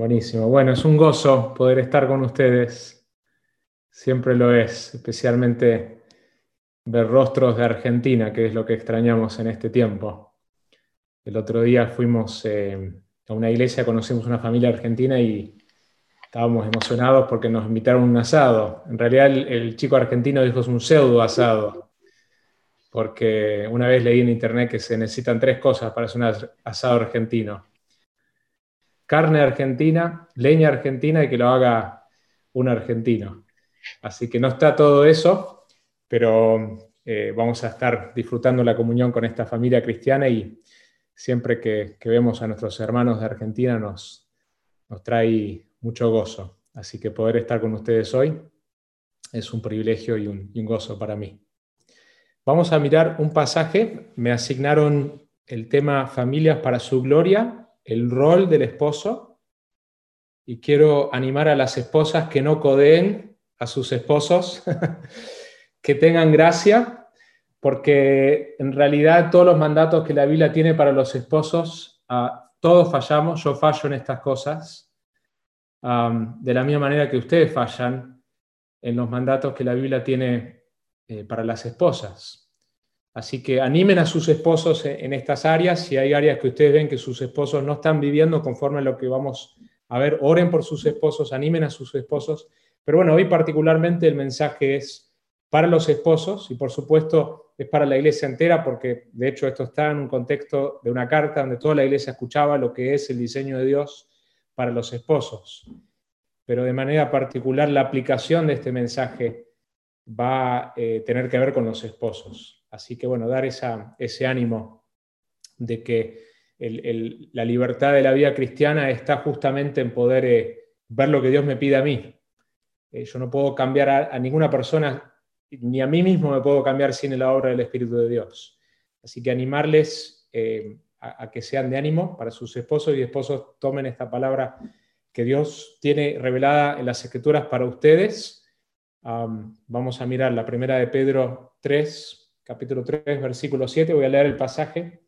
Buenísimo. Bueno, es un gozo poder estar con ustedes. Siempre lo es, especialmente ver rostros de Argentina, que es lo que extrañamos en este tiempo. El otro día fuimos eh, a una iglesia, conocimos una familia argentina y estábamos emocionados porque nos invitaron a un asado. En realidad el, chico argentino dijo es un pseudo asado, porque una vez leí en internet que se necesitan tres cosas para hacer un asado argentino carne argentina, leña argentina y que lo haga un argentino. Así que no está todo eso, pero eh, vamos a estar disfrutando la comunión con esta familia cristiana y siempre que, vemos a nuestros hermanos de Argentina nos, trae mucho gozo. Así que poder estar con ustedes hoy es un privilegio y un, y un gozo para mí. Vamos a mirar un pasaje. Me asignaron el tema Familias para su gloria el rol del esposo y quiero animar a las esposas que no codeen a sus esposos, que tengan gracia, porque en realidad todos los mandatos que la Biblia tiene para los esposos, todos fallamos, yo fallo en estas cosas, de la misma manera que ustedes fallan en los mandatos que la Biblia tiene eh, para las esposas. Así que animen a sus esposos en estas áreas. Si hay áreas que ustedes ven que sus esposos no están viviendo conforme a lo que vamos a ver, oren por sus esposos, animen a sus esposos. Pero bueno, hoy particularmente el mensaje es para los esposos y por supuesto es para la iglesia entera porque de hecho esto está en un contexto de una carta donde toda la iglesia escuchaba lo que es el diseño de Dios para los esposos. Pero de manera particular la aplicación de este mensaje va a eh, tener que ver con los esposos. Así que bueno, dar ese ánimo de que la libertad de la vida cristiana está justamente en poder eh, ver lo que Dios me pide a mí. Eh, yo no puedo cambiar a, ninguna persona, ni a mí mismo me puedo cambiar sin la obra del Espíritu de Dios. Así que animarles eh, a, que sean de ánimo para sus esposos y esposos tomen esta palabra que Dios tiene revelada en las Escrituras para ustedes. vamos a mirar la primera de Pedro 3, capítulo 3, versículo 7, voy a leer el pasaje.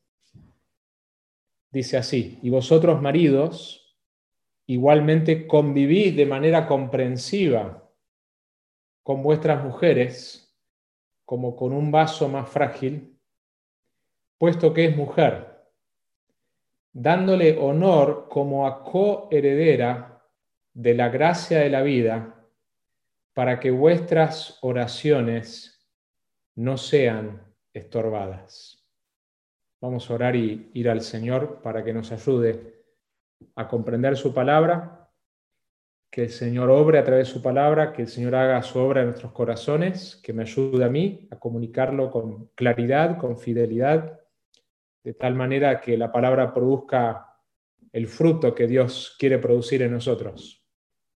Dice así, y vosotros maridos, igualmente convivís de manera comprensiva con vuestras mujeres, como con un vaso más frágil, puesto que es mujer, dándole honor como a coheredera de la gracia de la vida, para que vuestras oraciones no sean estorbadas. Vamos a orar y ir al Señor para que nos ayude a comprender su palabra, que el Señor obre a través de su palabra, que el Señor haga su obra en nuestros corazones, que me ayude a mí a comunicarlo con claridad, con fidelidad, de tal manera que la palabra produzca el fruto que Dios quiere producir en nosotros.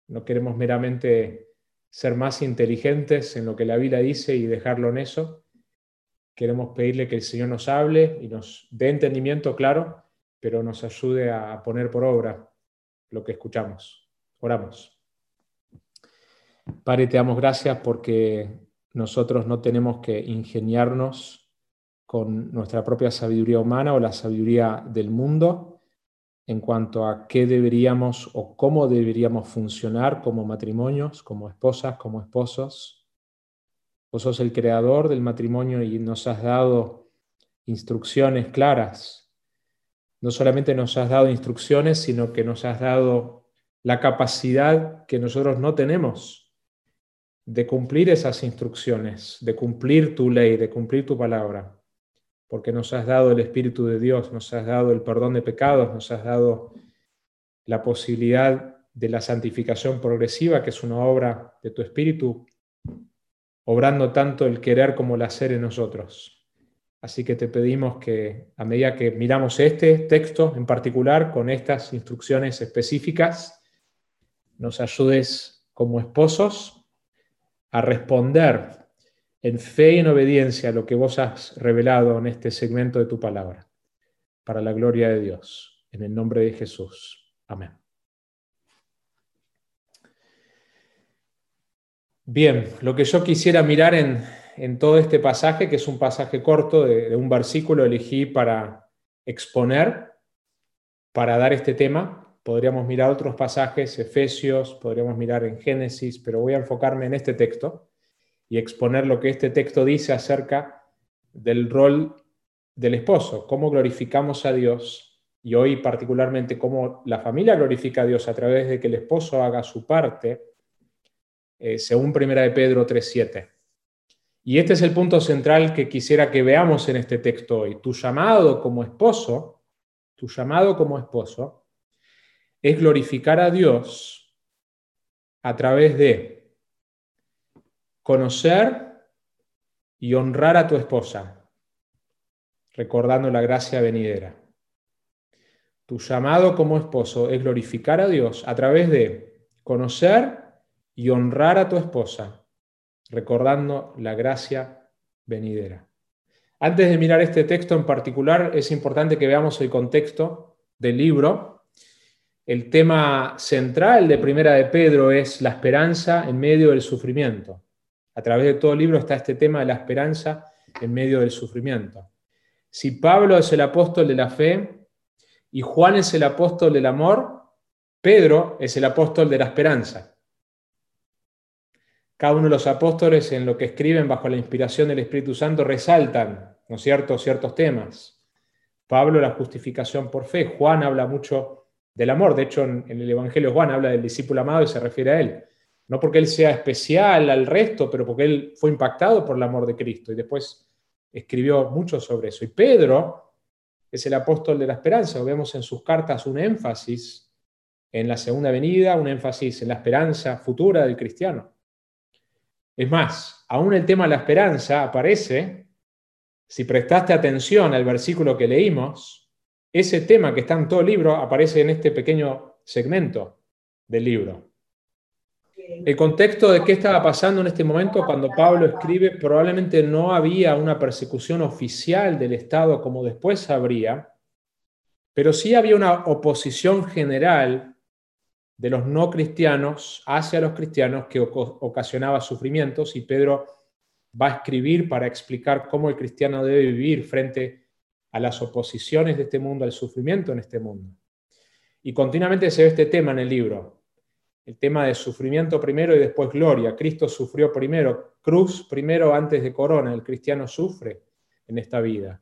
No queremos meramente ser más inteligentes en lo que la Biblia dice y dejarlo en eso. Queremos pedirle que el Señor nos hable y nos dé entendimiento claro, pero nos ayude a poner por obra lo que escuchamos. Oramos. Padre, te damos gracias porque nosotros no tenemos que ingeniarnos con nuestra propia sabiduría humana o la sabiduría del mundo, en cuanto a qué deberíamos o cómo deberíamos funcionar como matrimonios, como esposas, como esposos. Vos sos el creador del matrimonio y nos has dado instrucciones claras. No solamente nos has dado instrucciones, sino que nos has dado la capacidad que nosotros no tenemos de cumplir esas instrucciones, de cumplir tu ley, de cumplir tu palabra porque nos has dado el Espíritu de Dios, nos has dado el perdón de pecados, nos has dado la posibilidad de la santificación progresiva, que es una obra de tu Espíritu, obrando tanto el querer como el hacer en nosotros. Así que te pedimos que a medida que miramos este texto en particular, con estas instrucciones específicas, nos ayudes como esposos a responder en fe y en obediencia a lo que vos has revelado en este segmento de tu palabra, para la gloria de Dios, en el nombre de Jesús. Amén. Bien, lo que yo quisiera mirar en, todo este pasaje, que es un pasaje corto de, un versículo, elegí para exponer, para dar este tema, podríamos mirar otros pasajes, Efesios, podríamos mirar en Génesis, pero voy a enfocarme en este texto y exponer lo que este texto dice acerca del rol del esposo, cómo glorificamos a Dios y hoy particularmente cómo la familia glorifica a Dios a través de que el esposo haga su parte, eh, según Primera de Pedro 3.7. Y este es el punto central que quisiera que veamos en este texto hoy. Tu llamado como esposo, tu llamado como esposo, es glorificar a Dios a través de conocer y honrar a tu esposa, recordando la gracia venidera. Tu llamado como esposo es glorificar a Dios a través de conocer y honrar a tu esposa, recordando la gracia venidera. Antes de mirar este texto en particular, es importante que veamos el contexto del libro. El tema central de Primera de Pedro es la esperanza en medio del sufrimiento. A través de todo el libro está este tema de la esperanza en medio del sufrimiento. Si Pablo es el apóstol de la fe y Juan es el apóstol del amor, Pedro es el apóstol de la esperanza. Cada uno de los apóstoles en lo que escriben bajo la inspiración del Espíritu Santo resaltan, ¿no cierto?, ciertos temas. Pablo la justificación por fe, Juan habla mucho del amor, de hecho en, el Evangelio Juan habla del discípulo amado y se refiere a él. No porque él sea especial al resto, pero porque él fue impactado por el amor de Cristo y después escribió mucho sobre eso. Y Pedro es el apóstol de la esperanza, vemos en sus cartas un énfasis en la segunda venida, un énfasis en la esperanza futura del cristiano. Es más, aún el tema de la esperanza aparece, si prestaste atención al versículo que leímos, ese tema que está en todo el libro aparece en este pequeño segmento del libro. El contexto de qué estaba pasando en este momento cuando Pablo escribe, probablemente no había una persecución oficial del Estado como después habría, pero sí había una oposición general de los no cristianos hacia los cristianos que ocasionaba sufrimientos y Pedro va a escribir para explicar cómo el cristiano debe vivir frente a las oposiciones de este mundo, al sufrimiento en este mundo. Y continuamente se ve este tema en el libro, el tema de sufrimiento primero y después gloria. Cristo sufrió primero, cruz primero antes de corona, el cristiano sufre en esta vida,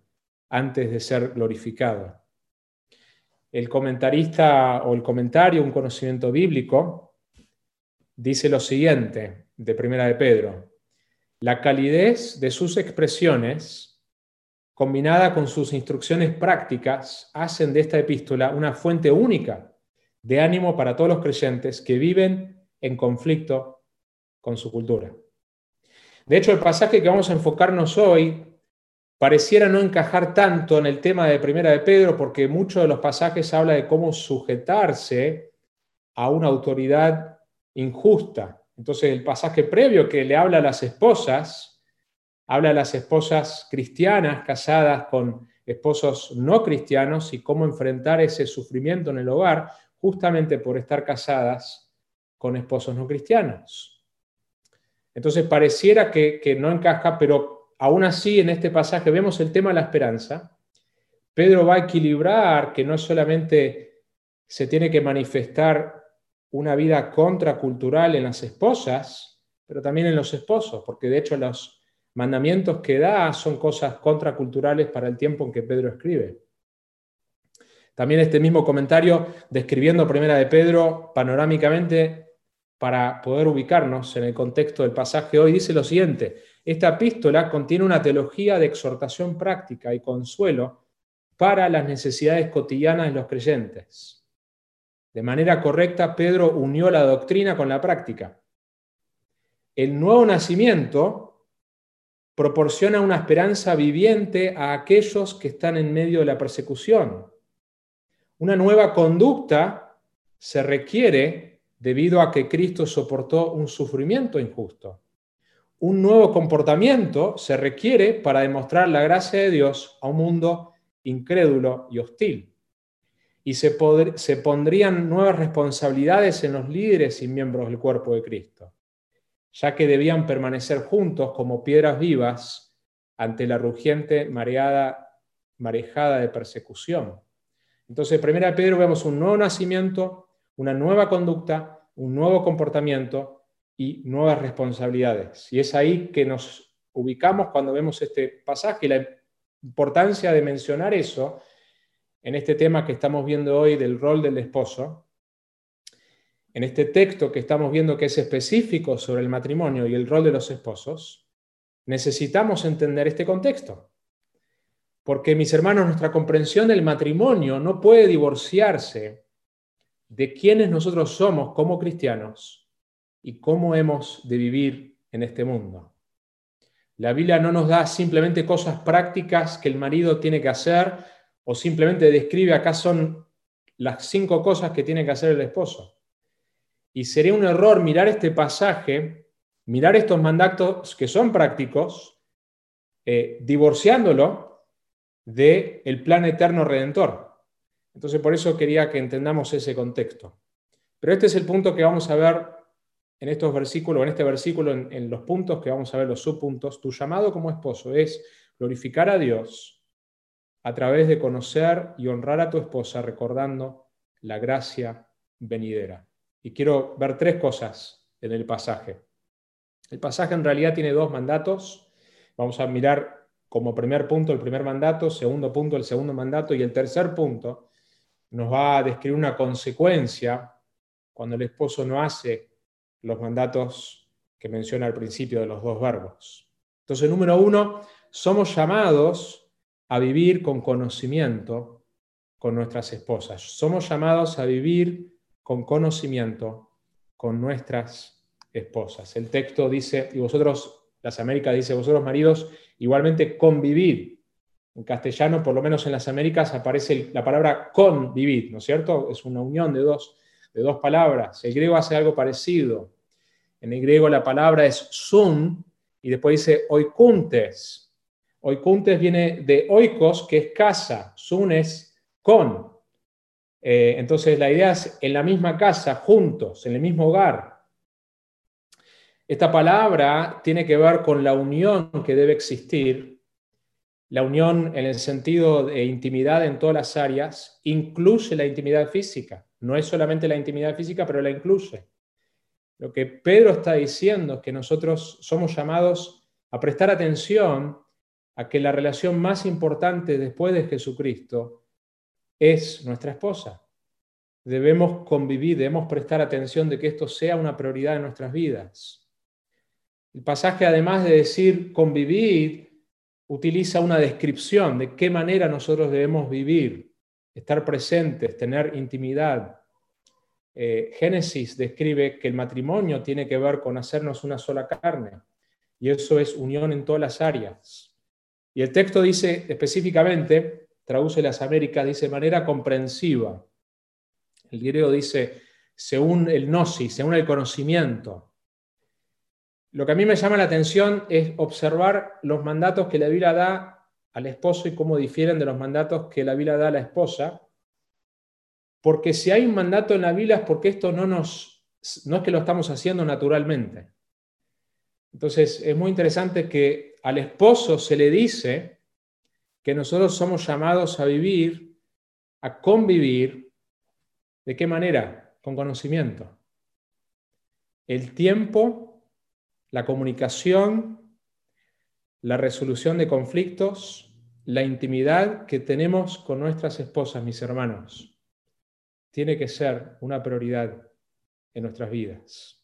antes de ser glorificado el comentarista o el comentario, un conocimiento bíblico, dice lo siguiente de Primera de Pedro. La calidez de sus expresiones, combinada con sus instrucciones prácticas, hacen de esta epístola una fuente única de ánimo para todos los creyentes que viven en conflicto con su cultura. De hecho, el pasaje que vamos a enfocarnos hoy pareciera no encajar tanto en el tema de Primera de Pedro porque muchos de los pasajes habla de cómo sujetarse a una autoridad injusta. Entonces el pasaje previo que le habla a las esposas, habla a las esposas cristianas casadas con esposos no cristianos y cómo enfrentar ese sufrimiento en el hogar justamente por estar casadas con esposos no cristianos. Entonces pareciera que, no encaja, pero Aún así, en este pasaje vemos el tema de la esperanza. Pedro va a equilibrar que no solamente se tiene que manifestar una vida contracultural en las esposas, pero también en los esposos, porque de hecho los mandamientos que da son cosas contraculturales para el tiempo en que Pedro escribe. También este mismo comentario describiendo Primera de Pedro panorámicamente para poder ubicarnos en el contexto del pasaje hoy dice lo siguiente, esta epístola contiene una teología de exhortación práctica y consuelo para las necesidades cotidianas de los creyentes. De manera correcta, Pedro unió la doctrina con la práctica. El nuevo nacimiento proporciona una esperanza viviente a aquellos que están en medio de la persecución. Una nueva conducta se requiere debido a que Cristo soportó un sufrimiento injusto un nuevo comportamiento se requiere para demostrar la gracia de Dios a un mundo incrédulo y hostil. Y se, pondrían nuevas responsabilidades en los líderes y miembros del cuerpo de Cristo, ya que debían permanecer juntos como piedras vivas ante la rugiente mareada, marejada de persecución. Entonces, en 1 Pedro vemos un nuevo nacimiento, una nueva conducta, un nuevo comportamiento y nuevas responsabilidades. Y es ahí que nos ubicamos cuando vemos este pasaje y la importancia de mencionar eso en este tema que estamos viendo hoy del rol del esposo, en este texto que estamos viendo que es específico sobre el matrimonio y el rol de los esposos, necesitamos entender este contexto. Porque, mis hermanos, nuestra comprensión del matrimonio no puede divorciarse de quiénes nosotros somos como cristianos y cómo hemos de vivir en este mundo. La Biblia no nos da simplemente cosas prácticas que el marido tiene que hacer o simplemente describe acá son las cinco cosas que tiene que hacer el esposo. Y sería un error mirar este pasaje, mirar estos mandatos que son prácticos, eh, divorciándolo del el plan eterno redentor. Entonces, por eso quería que entendamos ese contexto. Pero este es el punto que vamos a ver en estos versículos, en este versículo, en, en los puntos que vamos a ver, los subpuntos. Tu llamado como esposo es glorificar a Dios a través de conocer y honrar a tu esposa recordando la gracia venidera. Y quiero ver tres cosas en el pasaje. El pasaje en realidad tiene dos mandatos. Vamos a mirar como primer punto el primer mandato, segundo punto el segundo mandato y el tercer punto nos va a describir una consecuencia cuando el esposo no hace los mandatos que menciona al principio de los dos verbos. Entonces, número uno, somos llamados a vivir con conocimiento con nuestras esposas. Somos llamados a vivir con conocimiento con nuestras esposas. El texto dice, y vosotros las Américas dice, vosotros maridos, igualmente convivir. En castellano, por lo menos en las Américas, aparece la palabra convivir, ¿no es cierto? Es una unión de dos, de dos palabras. El griego hace algo parecido. En el griego la palabra es sun y después dice oikuntes. Oikuntes viene de oikos, que es casa. Sun es con. Eh, entonces la idea es en la misma casa, juntos, en el mismo hogar. Esta palabra tiene que ver con la unión que debe existir, la unión en el sentido de intimidad en todas las áreas, incluye la intimidad física. No es solamente la intimidad física, pero la incluye. Lo que Pedro está diciendo es que nosotros somos llamados a prestar atención a que la relación más importante después de Jesucristo es nuestra esposa. Debemos convivir, debemos prestar atención de que esto sea una prioridad en nuestras vidas. El pasaje, además de decir convivir, utiliza una descripción de qué manera nosotros debemos vivir, estar presentes, tener intimidad. Eh, Génesis describe que el matrimonio tiene que ver con hacernos una sola carne, y eso es unión en todas las áreas. Y el texto dice específicamente, traduce las Américas, dice manera comprensiva. El griego dice, según el gnosis, según el conocimiento. Lo que a mí me llama la atención es observar los mandatos que la Biblia da al esposo y cómo difieren de los mandatos que la Biblia da a la esposa. Porque si hay un mandato en la Biblia es porque esto no, nos, no es que lo estamos haciendo naturalmente. Entonces es muy interesante que al esposo se le dice que nosotros somos llamados a vivir, a convivir. ¿De qué manera? Con conocimiento. El tiempo la comunicación, la resolución de conflictos, la intimidad que tenemos con nuestras esposas, mis hermanos, tiene que ser una prioridad en nuestras vidas.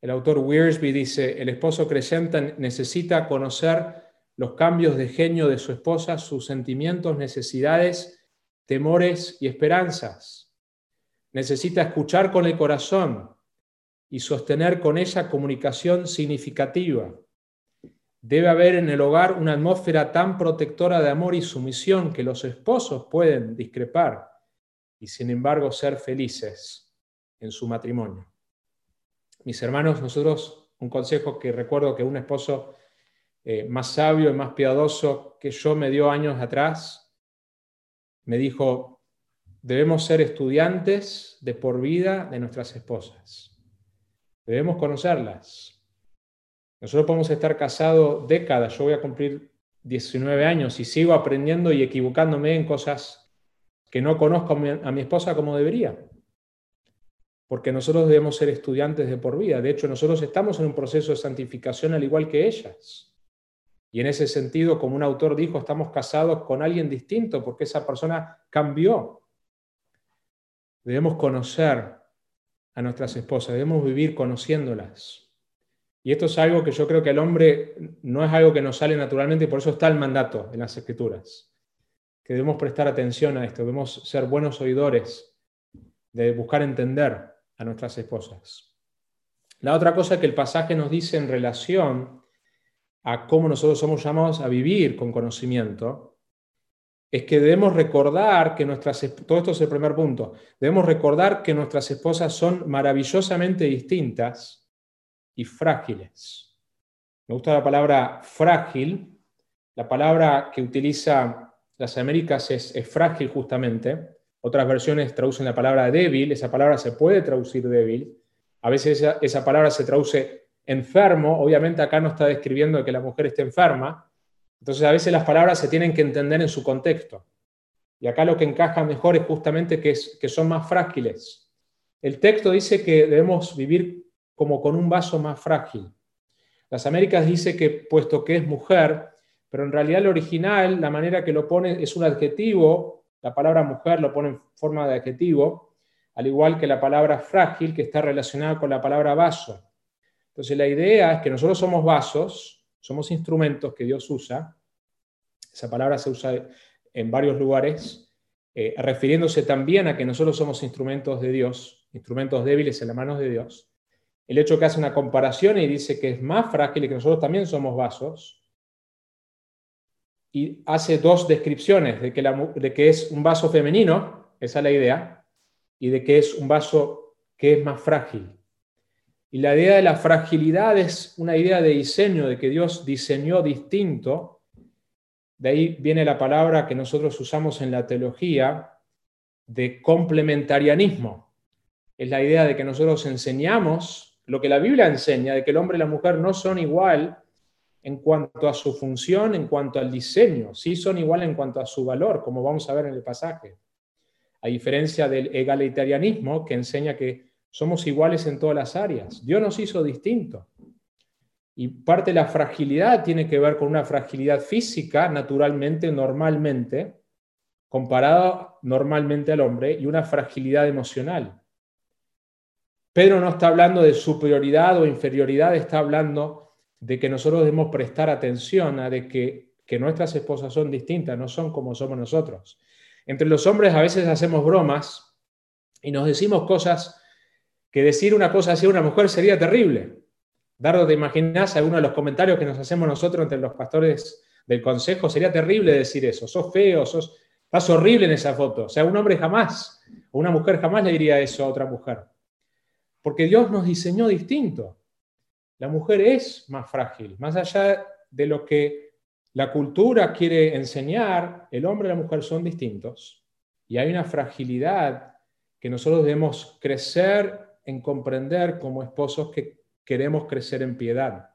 El autor Wiersbe dice, el esposo creyente necesita conocer los cambios de genio de su esposa, sus sentimientos, necesidades, temores y esperanzas. Necesita escuchar con el corazón, y sostener con ella comunicación significativa. Debe haber en el hogar una atmósfera tan protectora de amor y sumisión que los esposos pueden discrepar y sin embargo ser felices en su matrimonio. Mis hermanos, nosotros un consejo que recuerdo que un esposo eh, más sabio y más piadoso que yo me dio años atrás, me dijo, debemos ser estudiantes de por vida de nuestras esposas. Debemos conocerlas. Nosotros podemos estar casados décadas. Yo voy a cumplir 19 años y sigo aprendiendo y equivocándome en cosas que no conozco a mi esposa como debería. porque nosotros debemos ser estudiantes de por vida. De hecho, nosotros estamos en un proceso de santificación al igual que ellas. Y en ese sentido, como un autor dijo, estamos casados con alguien distinto porque esa persona cambió. Debemos conocer a nuestras esposas, debemos vivir conociéndolas. Y esto es algo que yo creo que al hombre no es algo que nos sale naturalmente por eso está el mandato en las escrituras. Que debemos prestar atención a esto, debemos ser buenos oidores, de buscar entender a nuestras esposas. La otra cosa que el pasaje nos dice en relación a cómo nosotros somos llamados a vivir con conocimiento, es que debemos recordar que nuestras, todo esto es el primer punto, debemos recordar que nuestras esposas son maravillosamente distintas y frágiles. Me gusta la palabra frágil, la palabra que utiliza las Américas es, es frágil justamente, otras versiones traducen la palabra débil, esa palabra se puede traducir débil, a veces esa, esa palabra se traduce enfermo, obviamente acá no está describiendo que la mujer esté enferma, entonces a veces las palabras se tienen que entender en su contexto. Y acá lo que encaja mejor es justamente que, son más frágiles. El texto dice que debemos vivir como con un vaso más frágil. Las Américas dice que puesto que es mujer, pero en realidad el original, la manera que lo pone es un adjetivo la palabra mujer lo pone en forma de adjetivo, al igual que la palabra frágil, que está relacionada con la palabra vaso. Entonces la idea es que nosotros somos vasos, somos instrumentos que Dios usa. Esa palabra se usa en varios lugares, eh, refiriéndose también a que nosotros somos instrumentos de Dios, instrumentos débiles en las manos de Dios. El hecho que hace una comparación y dice que es más frágil y que nosotros también somos vasos, y hace dos descripciones de que, de que es un vaso femenino, esa es la idea, y de que es un vaso que es más frágil. Y la idea de la fragilidad es una idea de diseño, de que Dios diseñó distinto. De ahí viene la palabra que nosotros usamos en la teología de complementarianismo. Es la idea de que nosotros enseñamos lo que la Biblia enseña, de que el hombre y la mujer no son igual, en cuanto a su función, en cuanto al diseño, sí son igual en cuanto a su valor, como vamos a ver en el pasaje. A diferencia del egalitarianismo que enseña que somos iguales en todas las áreas. Dios nos hizo distinto. Y parte de la fragilidad tiene que ver con una fragilidad física, naturalmente, normalmente, comparada normalmente al hombre, y una fragilidad emocional. Pedro no está hablando de superioridad o inferioridad, está hablando de que nosotros debemos prestar atención a de que, que nuestras esposas son distintas, no son como somos nosotros. Entre los hombres a veces hacemos bromas y nos decimos cosas que decir una cosa así a una mujer sería terrible. Dardo, ¿te imaginas alguno de los comentarios que nos hacemos nosotros entre los pastores del consejo? Sería terrible decir eso. Sos feo, sos, estás horrible en esa foto. O sea, un hombre jamás, o una mujer jamás le diría eso a otra mujer. Porque Dios nos diseñó distinto la mujer es más frágil. Más allá de lo que la cultura quiere enseñar, el hombre y la mujer son distintos. Y hay una fragilidad que nosotros debemos crecer en comprender como esposos que queremos crecer en piedad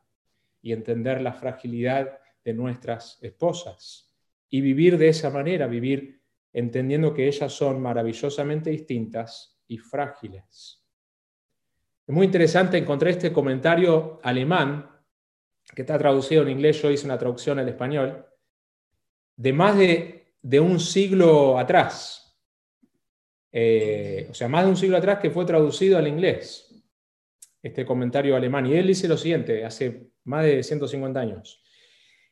y entender la fragilidad de nuestras esposas. Y vivir de esa manera, vivir entendiendo que ellas son maravillosamente distintas y frágiles. Es muy interesante encontrar este comentario alemán, que está traducido en inglés, yo hice una traducción al español, de más de, un siglo atrás. Eh, o sea, más de un siglo atrás que fue traducido al inglés, este comentario alemán. Y él dice lo siguiente, hace más de 150 años.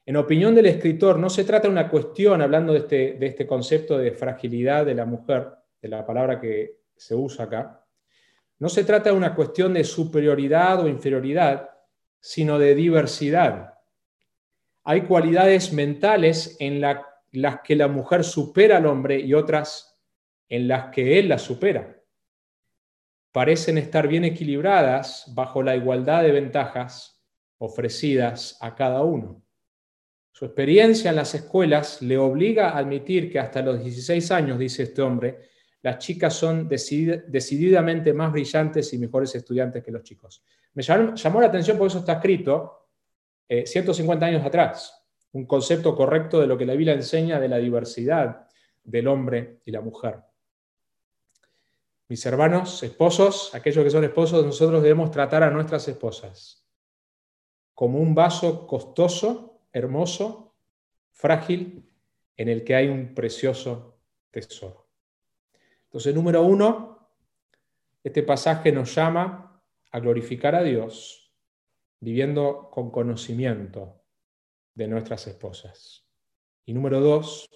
En opinión del escritor, no se trata de una cuestión, hablando de este, de este concepto de fragilidad de la mujer, de la palabra que se usa acá, no se trata de una cuestión de superioridad o inferioridad, sino de diversidad. Hay cualidades mentales en las que la mujer supera al hombre y otras en las que él la supera. Parecen estar bien equilibradas bajo la igualdad de ventajas ofrecidas a cada uno. Su experiencia en las escuelas le obliga a admitir que hasta los 16 años, dice este hombre, las chicas son decididamente más brillantes y mejores estudiantes que los chicos. Me llamó, la atención porque eso está escrito 150 eh, años atrás, un concepto correcto de lo que la Biblia enseña de la diversidad del hombre y la mujer. Mis hermanos, esposos, aquellos que son esposos, nosotros debemos tratar a nuestras esposas como un vaso costoso, hermoso, frágil, en el que hay un precioso tesoro. Entonces, número uno, este pasaje nos llama a glorificar a Dios viviendo con conocimiento de nuestras esposas. Y número dos,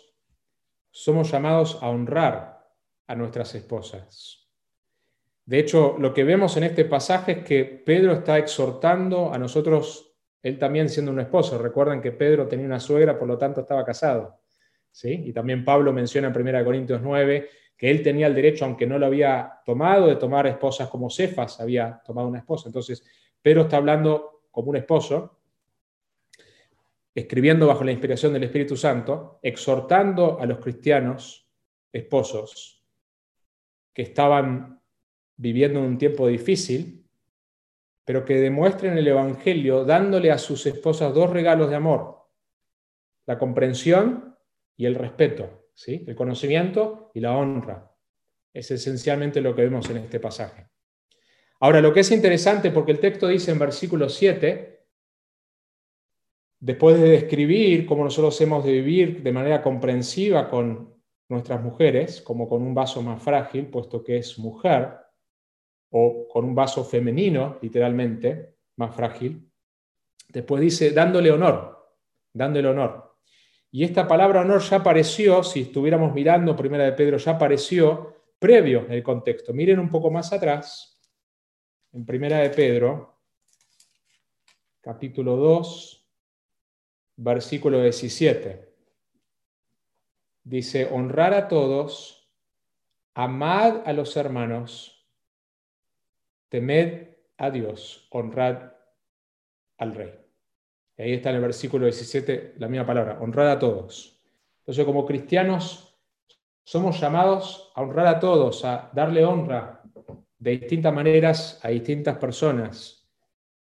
somos llamados a honrar a nuestras esposas de hecho, lo que vemos en este pasaje es que Pedro está exhortando a nosotros, él también siendo un esposo. Recuerden que Pedro tenía una suegra, por lo tanto estaba casado. ¿sí? Y también Pablo menciona en 1 Corintios 9 que él tenía el derecho, aunque no lo había tomado, de tomar esposas como Cefas había tomado una esposa. Entonces, Pedro está hablando como un esposo, escribiendo bajo la inspiración del Espíritu Santo, exhortando a los cristianos esposos que estaban viviendo en un tiempo difícil, pero que demuestren el Evangelio dándole a sus esposas dos regalos de amor, la comprensión y el respeto, ¿sí? el conocimiento y la honra. Es esencialmente lo que vemos en este pasaje. Ahora, lo que es interesante, porque el texto dice en versículo 7, después de describir cómo nosotros hemos de vivir de manera comprensiva con nuestras mujeres, como con un vaso más frágil, puesto que es mujer, o con un vaso femenino, literalmente, más frágil. Después dice, dándole honor, dándole honor. Y esta palabra honor ya apareció, si estuviéramos mirando Primera de Pedro, ya apareció previo en el contexto. Miren un poco más atrás, en Primera de Pedro, capítulo 2, versículo 17. Dice, honrar a todos, amad a los hermanos, temed a Dios, honrad al rey. Y ahí está en el versículo 17 la misma palabra, honrad a todos. Entonces, como cristianos, somos llamados a honrar a todos, a darle honra de distintas maneras a distintas personas,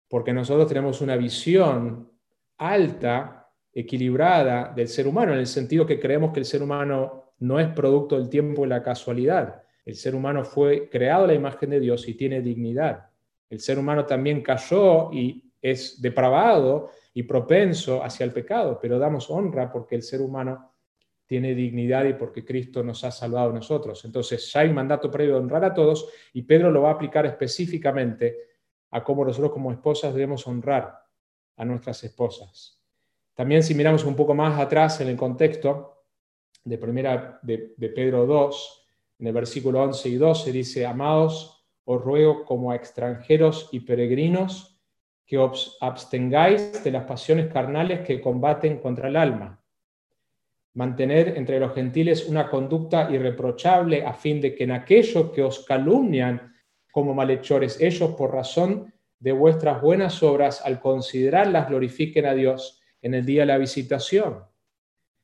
porque nosotros tenemos una visión alta, equilibrada del ser humano, en el sentido que creemos que el ser humano no es producto del tiempo y la casualidad, el ser humano fue creado a la imagen de Dios y tiene dignidad. El ser humano también cayó y es depravado y propenso hacia el pecado, pero damos honra porque el ser humano tiene dignidad y porque Cristo nos ha salvado a nosotros. Entonces ya hay un mandato previo de honrar a todos y Pedro lo va a aplicar específicamente a cómo nosotros como esposas debemos honrar a nuestras esposas. También si miramos un poco más atrás en el contexto de, primera, de, de Pedro 2, en el versículo 11 y 12 dice, amados, os ruego como a extranjeros y peregrinos que os abstengáis de las pasiones carnales que combaten contra el alma. Mantener entre los gentiles una conducta irreprochable a fin de que en aquello que os calumnian como malhechores, ellos por razón de vuestras buenas obras, al considerarlas, glorifiquen a Dios en el día de la visitación.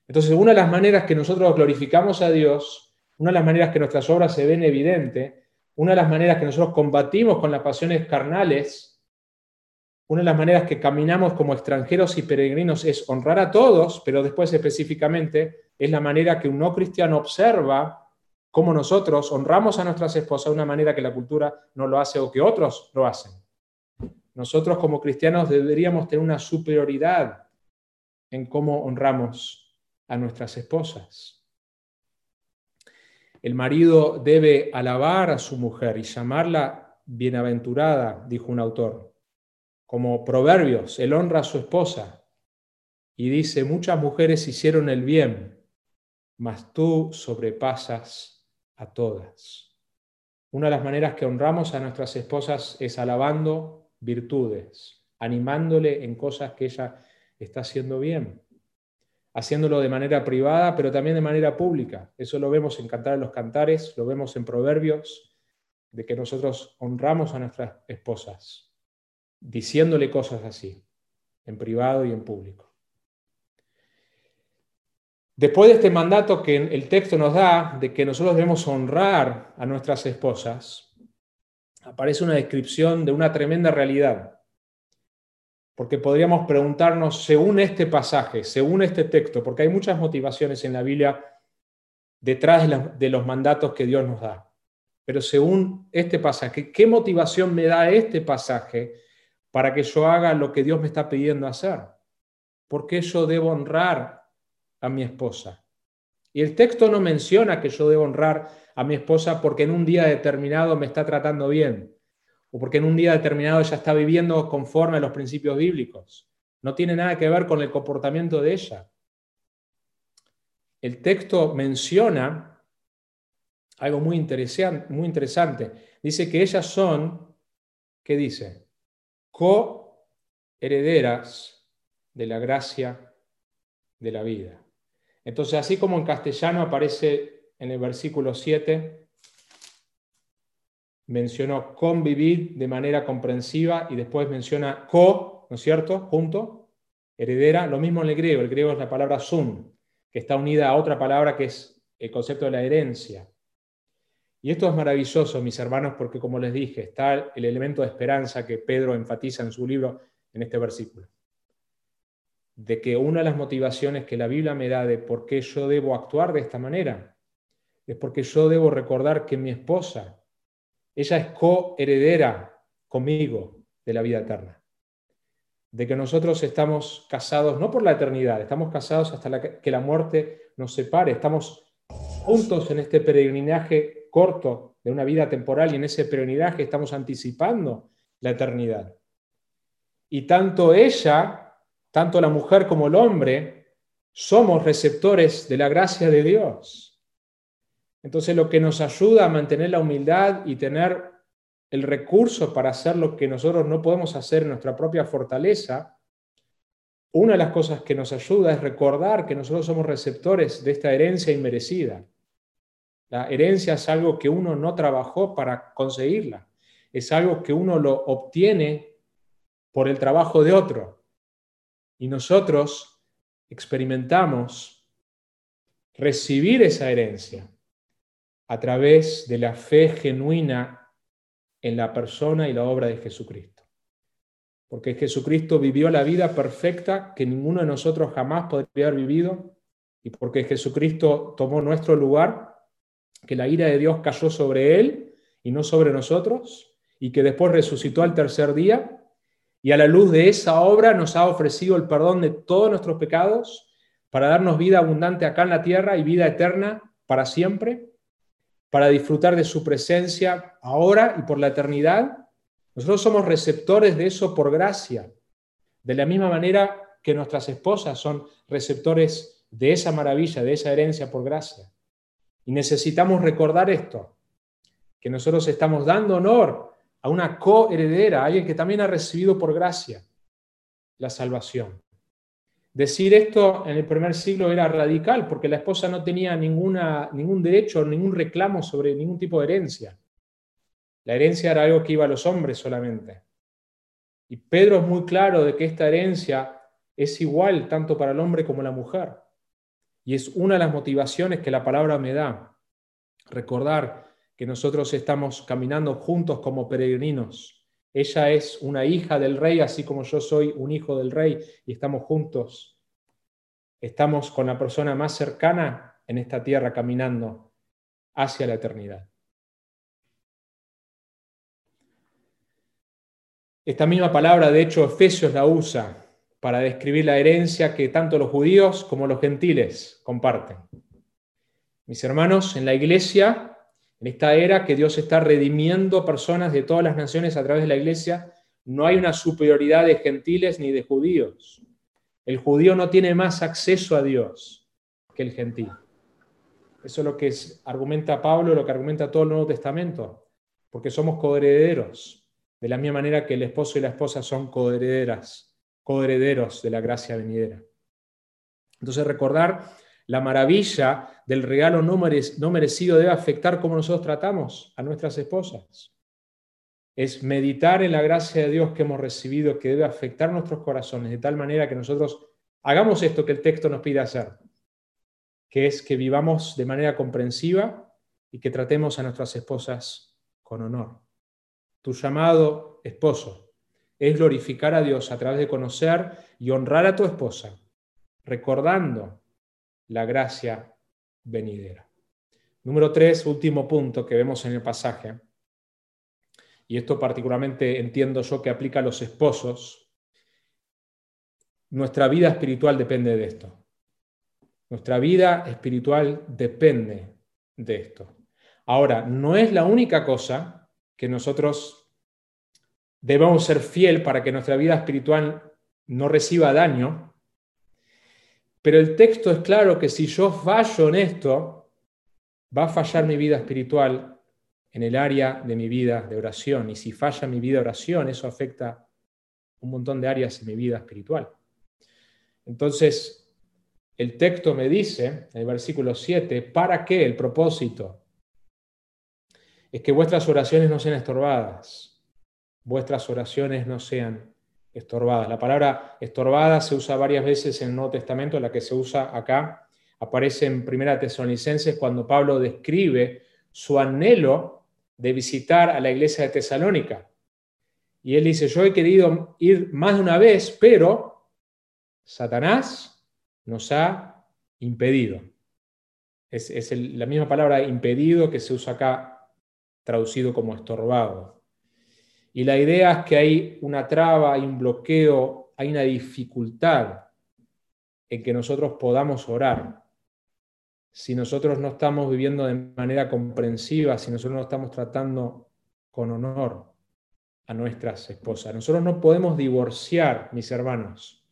Entonces, una de las maneras que nosotros glorificamos a Dios una de las maneras que nuestras obras se ven evidente, una de las maneras que nosotros combatimos con las pasiones carnales, una de las maneras que caminamos como extranjeros y peregrinos es honrar a todos, pero después específicamente es la manera que un no cristiano observa cómo nosotros honramos a nuestras esposas de una manera que la cultura no lo hace o que otros lo hacen. Nosotros como cristianos deberíamos tener una superioridad en cómo honramos a nuestras esposas. El marido debe alabar a su mujer y llamarla bienaventurada, dijo un autor. Como proverbios, él honra a su esposa y dice, muchas mujeres hicieron el bien, mas tú sobrepasas a todas. Una de las maneras que honramos a nuestras esposas es alabando virtudes, animándole en cosas que ella está haciendo bien haciéndolo de manera privada, pero también de manera pública. Eso lo vemos en Cantar a los Cantares, lo vemos en Proverbios, de que nosotros honramos a nuestras esposas, diciéndole cosas así, en privado y en público. Después de este mandato que el texto nos da de que nosotros debemos honrar a nuestras esposas, aparece una descripción de una tremenda realidad porque podríamos preguntarnos, según este pasaje, según este texto, porque hay muchas motivaciones en la Biblia detrás de los mandatos que Dios nos da. pero según este pasaje, ¿qué motivación me da este pasaje para que yo haga lo que Dios me está pidiendo hacer? ¿Por qué yo debo honrar a mi esposa? Y el texto no menciona que yo debo honrar a mi esposa porque en un día determinado me está tratando bien o porque en un día determinado ella está viviendo conforme a los principios bíblicos. No tiene nada que ver con el comportamiento de ella. El texto menciona algo muy interesante. Dice que ellas son, ¿qué dice? Co-herederas de la gracia de la vida. Entonces, así como en castellano aparece en el versículo 7, mencionó convivir de manera comprensiva y después menciona co, ¿no es cierto? Junto, heredera, lo mismo en el griego, el griego es la palabra sun, que está unida a otra palabra que es el concepto de la herencia. Y esto es maravilloso, mis hermanos, porque como les dije, está el elemento de esperanza que Pedro enfatiza en su libro en este versículo. De que una de las motivaciones que la Biblia me da de por qué yo debo actuar de esta manera es porque yo debo recordar que mi esposa, ella es coheredera conmigo de la vida eterna. De que nosotros estamos casados no por la eternidad, estamos casados hasta que la muerte nos separe, estamos juntos en este peregrinaje corto de una vida temporal y en ese peregrinaje estamos anticipando la eternidad. Y tanto ella, tanto la mujer como el hombre, somos receptores de la gracia de Dios. Entonces lo que nos ayuda a mantener la humildad y tener el recurso para hacer lo que nosotros no podemos hacer en nuestra propia fortaleza, una de las cosas que nos ayuda es recordar que nosotros somos receptores de esta herencia inmerecida. La herencia es algo que uno no trabajó para conseguirla, es algo que uno lo obtiene por el trabajo de otro. Y nosotros experimentamos recibir esa herencia a través de la fe genuina en la persona y la obra de Jesucristo. Porque Jesucristo vivió la vida perfecta que ninguno de nosotros jamás podría haber vivido y porque Jesucristo tomó nuestro lugar que la ira de Dios cayó sobre él y no sobre nosotros, y que después resucitó al tercer día, y a la luz de esa obra nos ha ofrecido el perdón de todos nuestros pecados para darnos vida abundante acá en la tierra y vida eterna para siempre, para disfrutar de su presencia ahora y por la eternidad. Nosotros somos receptores de eso por gracia, de la misma manera que nuestras esposas son receptores de esa maravilla, de esa herencia por gracia. Y necesitamos recordar esto, que nosotros estamos dando honor a una coheredera, a alguien que también ha recibido por gracia la salvación. Decir esto en el primer siglo era radical porque la esposa no tenía ninguna, ningún derecho, ningún reclamo sobre ningún tipo de herencia. La herencia era algo que iba a los hombres solamente. Y Pedro es muy claro de que esta herencia es igual tanto para el hombre como la mujer. Y es una de las motivaciones que la palabra me da. Recordar que nosotros estamos caminando juntos como peregrinos. Ella es una hija del rey, así como yo soy un hijo del rey, y estamos juntos. Estamos con la persona más cercana en esta tierra caminando hacia la eternidad. Esta misma palabra, de hecho, Efesios la usa para describir la herencia que tanto los judíos como los gentiles comparten. Mis hermanos, en la iglesia, en esta era que Dios está redimiendo personas de todas las naciones a través de la iglesia, no hay una superioridad de gentiles ni de judíos. El judío no tiene más acceso a Dios que el gentil. Eso es lo que argumenta Pablo, lo que argumenta todo el Nuevo Testamento, porque somos coherederos, de la misma manera que el esposo y la esposa son coherederas coherederos de la gracia venidera. Entonces recordar la maravilla del regalo no merecido debe afectar cómo nosotros tratamos a nuestras esposas. Es meditar en la gracia de Dios que hemos recibido que debe afectar nuestros corazones de tal manera que nosotros hagamos esto que el texto nos pide hacer, que es que vivamos de manera comprensiva y que tratemos a nuestras esposas con honor. Tu llamado esposo es glorificar a Dios a través de conocer y honrar a tu esposa, recordando la gracia venidera. Número tres, último punto que vemos en el pasaje, y esto particularmente entiendo yo que aplica a los esposos, nuestra vida espiritual depende de esto. Nuestra vida espiritual depende de esto. Ahora, no es la única cosa que nosotros debemos ser fiel para que nuestra vida espiritual no reciba daño, pero el texto es claro que si yo fallo en esto, va a fallar mi vida espiritual en el área de mi vida de oración. Y si falla mi vida de oración, eso afecta un montón de áreas en mi vida espiritual. Entonces, el texto me dice, en el versículo 7, ¿para qué el propósito? Es que vuestras oraciones no sean estorbadas, vuestras oraciones no sean La palabra estorbada se usa varias veces en el Nuevo Testamento, la que se usa acá aparece en Primera Tesalonicenses cuando Pablo describe su anhelo de visitar a la iglesia de Tesalónica. Y él dice, yo he querido ir más de una vez, pero Satanás nos ha impedido. Es, la misma palabra impedido que se usa acá traducido como estorbado. Y la idea es que hay una traba, hay un bloqueo, hay una dificultad en que nosotros podamos orar. Si nosotros no estamos viviendo de manera comprensiva, si nosotros no estamos tratando con honor a nuestras esposas. Nosotros no podemos divorciar, mis hermanos,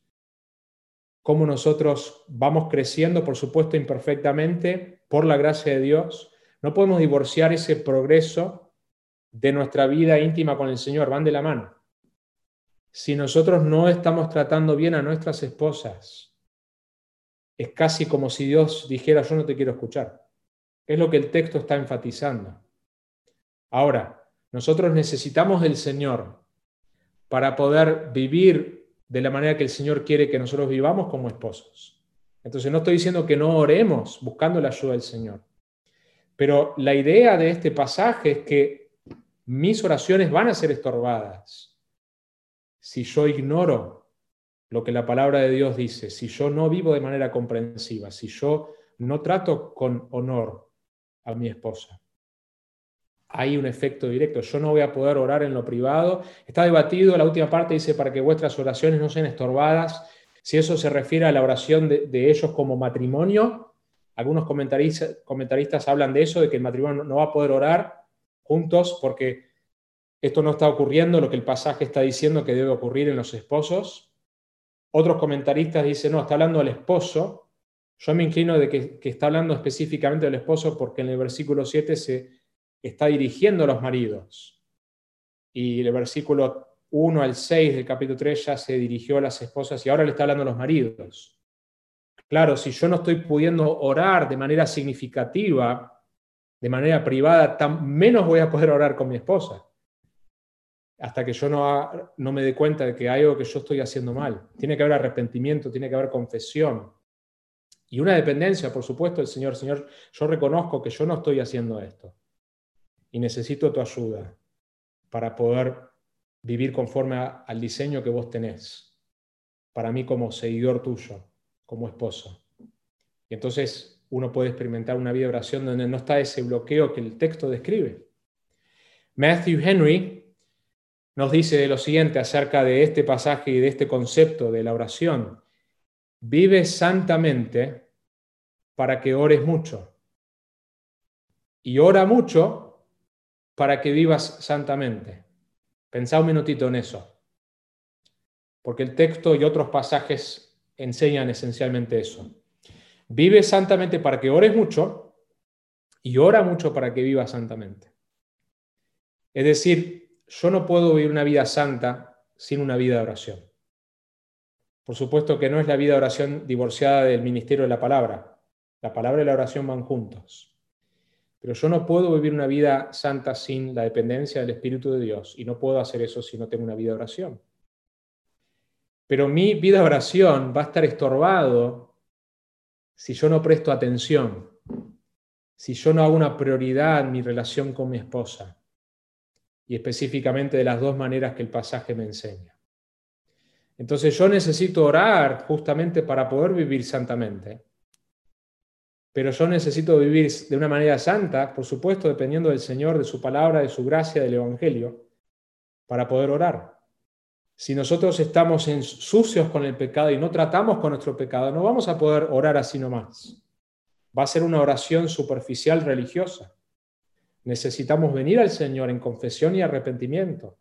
cómo nosotros vamos creciendo, por supuesto, imperfectamente, por la gracia de Dios, no podemos divorciar ese progreso de nuestra vida íntima con el Señor, van de la mano. Si nosotros no estamos tratando bien a nuestras esposas, es casi como si Dios dijera, yo no te quiero escuchar. Es lo que el texto está enfatizando. Ahora, nosotros necesitamos del Señor para poder vivir de la manera que el Señor quiere que nosotros vivamos como esposos. Entonces no estoy diciendo que no oremos buscando la ayuda del Señor. Pero la idea de este pasaje es que mis oraciones van a ser estorbadas si yo ignoro lo que la palabra de Dios dice, si yo no vivo de manera comprensiva, si yo no trato con honor a mi esposa. Hay un efecto directo. Yo no voy a poder orar en lo privado. Está debatido, la última parte dice, para que vuestras oraciones no sean estorbadas. Si eso se refiere a la oración de, ellos como matrimonio, algunos comentaristas, hablan de eso, de que el matrimonio no va a poder orar juntos porque esto no está ocurriendo, lo que el pasaje está diciendo que debe ocurrir en los esposos. Otros comentaristas dicen, no, está hablando del esposo. Yo me inclino de que, está hablando específicamente del esposo porque en el versículo 7 se está dirigiendo a los maridos. Y el versículo 1 al 6 del capítulo 3 ya se dirigió a las esposas y ahora le está hablando a los maridos. Claro, si yo no estoy pudiendo orar de manera significativa, de manera privada, tan menos voy a poder orar con mi esposa. Hasta que yo no, no me dé cuenta de que hay algo que yo estoy haciendo mal. Tiene que haber arrepentimiento, tiene que haber confesión. Y una dependencia, por supuesto, del Señor. Señor, yo reconozco que yo no estoy haciendo esto. Y necesito tu ayuda para poder vivir conforme al diseño que vos tenés. Para mí como seguidor tuyo como esposo. Y entonces uno puede experimentar una vida de oración donde no está ese bloqueo que el texto describe. Matthew Henry nos dice lo siguiente acerca de este pasaje y de este concepto de la oración. Vive santamente para que ores mucho. Y ora mucho para que vivas santamente. Pensá un minutito en eso. Porque el texto y otros pasajes enseñan esencialmente eso. Vive santamente para que ores mucho y ora mucho para que vivas santamente. Es decir, yo no puedo vivir una vida santa sin una vida de oración. Por supuesto que no es la vida de oración divorciada del ministerio de la palabra. La palabra y la oración van juntos. Pero yo no puedo vivir una vida santa sin la dependencia del Espíritu de Dios y no puedo hacer eso si no tengo una vida de oración. Pero mi vida de oración va a estar estorbado si yo no presto atención, si yo no hago una prioridad en mi relación con mi esposa, y específicamente de las dos maneras que el pasaje me enseña. Entonces yo necesito orar justamente para poder vivir santamente, Pero yo necesito vivir de una manera santa, por supuesto, dependiendo del Señor, de su palabra, de su gracia, del Evangelio, para poder orar. Si nosotros estamos en sucios con el pecado y no tratamos con nuestro pecado, no vamos a poder orar así nomás. Va a ser una oración superficial religiosa. Necesitamos venir al Señor en confesión y arrepentimiento,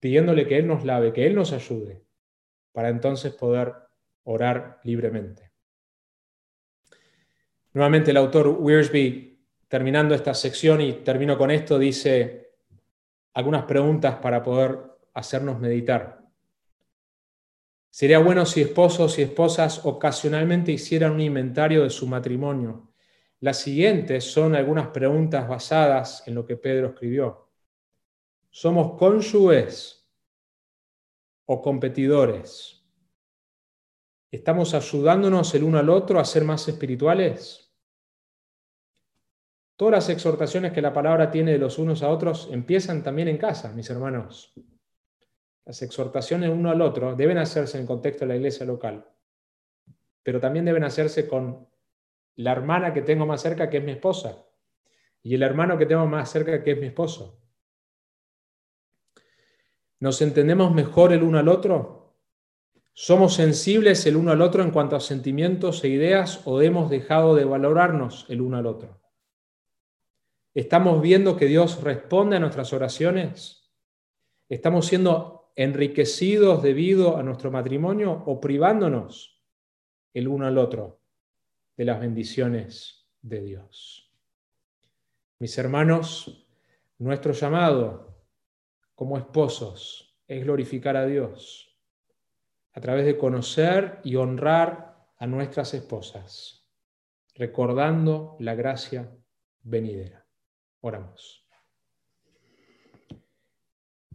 pidiéndole que Él nos lave, que Él nos ayude, para entonces poder orar libremente. Nuevamente el autor Wiersbe, terminando esta sección y termino con esto, dice algunas preguntas para poder hacernos meditar. Sería bueno si esposos y esposas ocasionalmente hicieran un inventario de su matrimonio. Las siguientes son algunas preguntas basadas en lo que Pedro escribió. ¿Somos cónyuges o competidores? ¿Estamos ayudándonos el uno al otro a ser más espirituales? Todas las exhortaciones que la palabra tiene de los unos a otros empiezan también en casa, mis hermanos. Las exhortaciones uno al otro deben hacerse en el contexto de la iglesia local, pero también deben hacerse con la hermana que tengo más cerca, que es mi esposa, y el hermano que tengo más cerca, que es mi esposo. ¿Nos entendemos mejor el uno al otro? ¿Somos sensibles el uno al otro en cuanto a sentimientos e ideas o hemos dejado de valorarnos el uno al otro? ¿Estamos viendo que Dios responde a nuestras oraciones? ¿Estamos siendo enriquecidos debido a nuestro matrimonio o privándonos el uno al otro de las bendiciones de Dios? Mis hermanos, nuestro llamado como esposos es glorificar a Dios a través de conocer y honrar a nuestras esposas, recordando la gracia venidera. Oramos.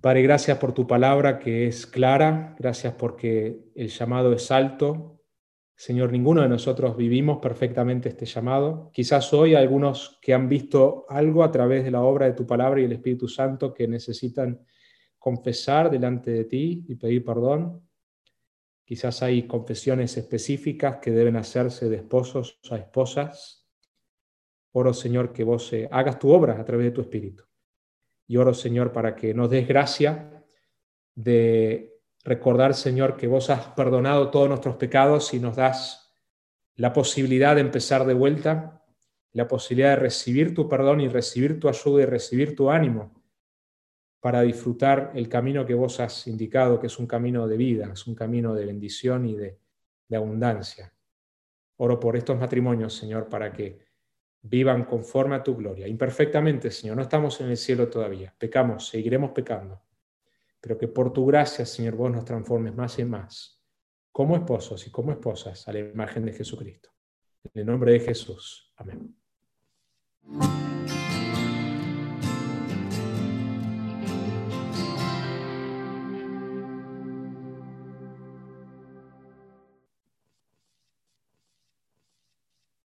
Padre, gracias por tu palabra que es clara, gracias porque el llamado es alto. Señor, ninguno de nosotros vivimos perfectamente este llamado. Quizás hoy algunos que han visto algo a través de la obra de tu palabra y el Espíritu Santo que necesitan confesar delante de ti y pedir perdón. Quizás hay confesiones específicas que deben hacerse de esposos a esposas. Oro, Señor, que vos eh, hagas tu obra a través de tu Espíritu. Y oro, Señor, para que nos des gracia de recordar, Señor, que vos has perdonado todos nuestros pecados y nos das la posibilidad de empezar de vuelta, la posibilidad de recibir tu perdón y recibir tu ayuda y recibir tu ánimo para disfrutar el camino que vos has indicado, que es un camino de vida, es un camino de bendición y de, abundancia. Oro por estos matrimonios, Señor, para que vivan conforme a tu gloria. Imperfectamente, Señor, no estamos en el cielo todavía, pecamos, seguiremos pecando, pero que por tu gracia, Señor, vos nos transformes más y más, como esposos y como esposas, a la imagen de Jesucristo. En el nombre de Jesús. Amén.